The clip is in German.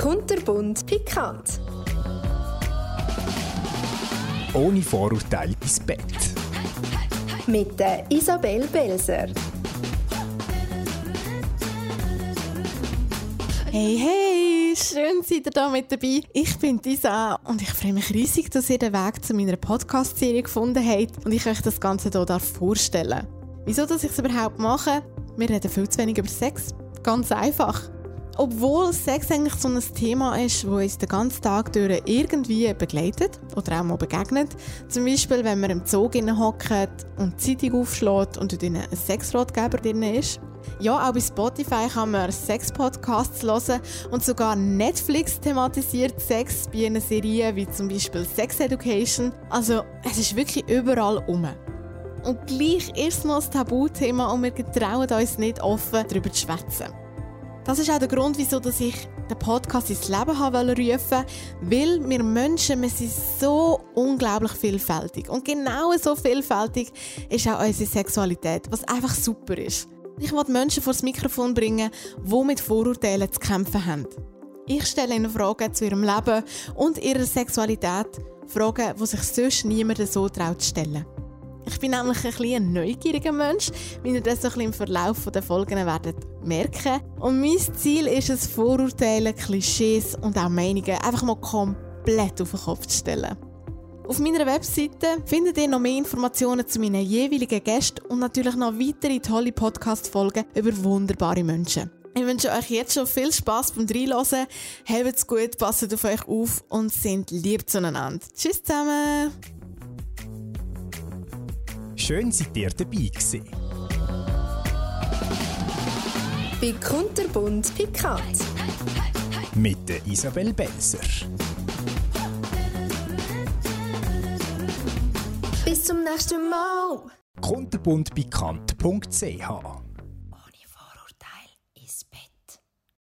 Kunterbunt pikant. Ohne Vorurteile ins Bett. Mit der Isabel Belser. Hey, hey, schön seid ihr da mit dabei. Ich bin Lisa und ich freue mich riesig, dass ihr den Weg zu meiner Podcast-Serie gefunden habt und ich euch das Ganze hier vorstellen Wieso, dass ich es überhaupt mache? Wir reden viel zu wenig über Sex. Ganz einfach. Obwohl Sex eigentlich so ein Thema ist, das uns den ganzen Tag durch irgendwie begleitet oder auch mal begegnet. Zum Beispiel, wenn man im Zug hockt und die Zeitung aufschlägt und dort ein Sexratgeber drin ist. Ja, auch bei Spotify kann man Sex-Podcasts hören und sogar Netflix thematisiert Sex bei einer Serie wie zum Beispiel Sex Education. Also, es ist wirklich überall um. Und gleich ist es noch ein Tabuthema und wir getrauen uns nicht offen, darüber zu schwätzen. Das ist auch der Grund, wieso ich den Podcast ins Leben haben rufen weil wir Menschen, wir sind so unglaublich vielfältig. Und genau so vielfältig ist auch unsere Sexualität, was einfach super ist. Ich will Menschen vor das Mikrofon bringen, die mit Vorurteilen zu kämpfen haben. Ich stelle ihnen Fragen zu ihrem Leben und ihrer Sexualität, Fragen, die sich sonst niemand so traut zu stellen. Ich bin nämlich ein, bisschen neugieriger Mensch, wie ihr das so ein im Verlauf der Folgen werdet merken. Und mein Ziel ist es, Vorurteile, Klischees und auch Meinungen einfach mal komplett auf den Kopf zu stellen. Auf meiner Webseite findet ihr noch mehr Informationen zu meinen jeweiligen Gästen und natürlich noch weitere tolle Podcast-Folgen über wunderbare Menschen. Ich wünsche euch jetzt schon viel Spaß beim Reinhören. Habt's gut, passt auf euch auf und sind lieb zueinander. Tschüss zusammen! Schön, seid ihr dabei gewesen. Bei Kunterbunt pikant. Mit der Isabel Belser. Bis zum nächsten Mal. kunterbundbekannt.ch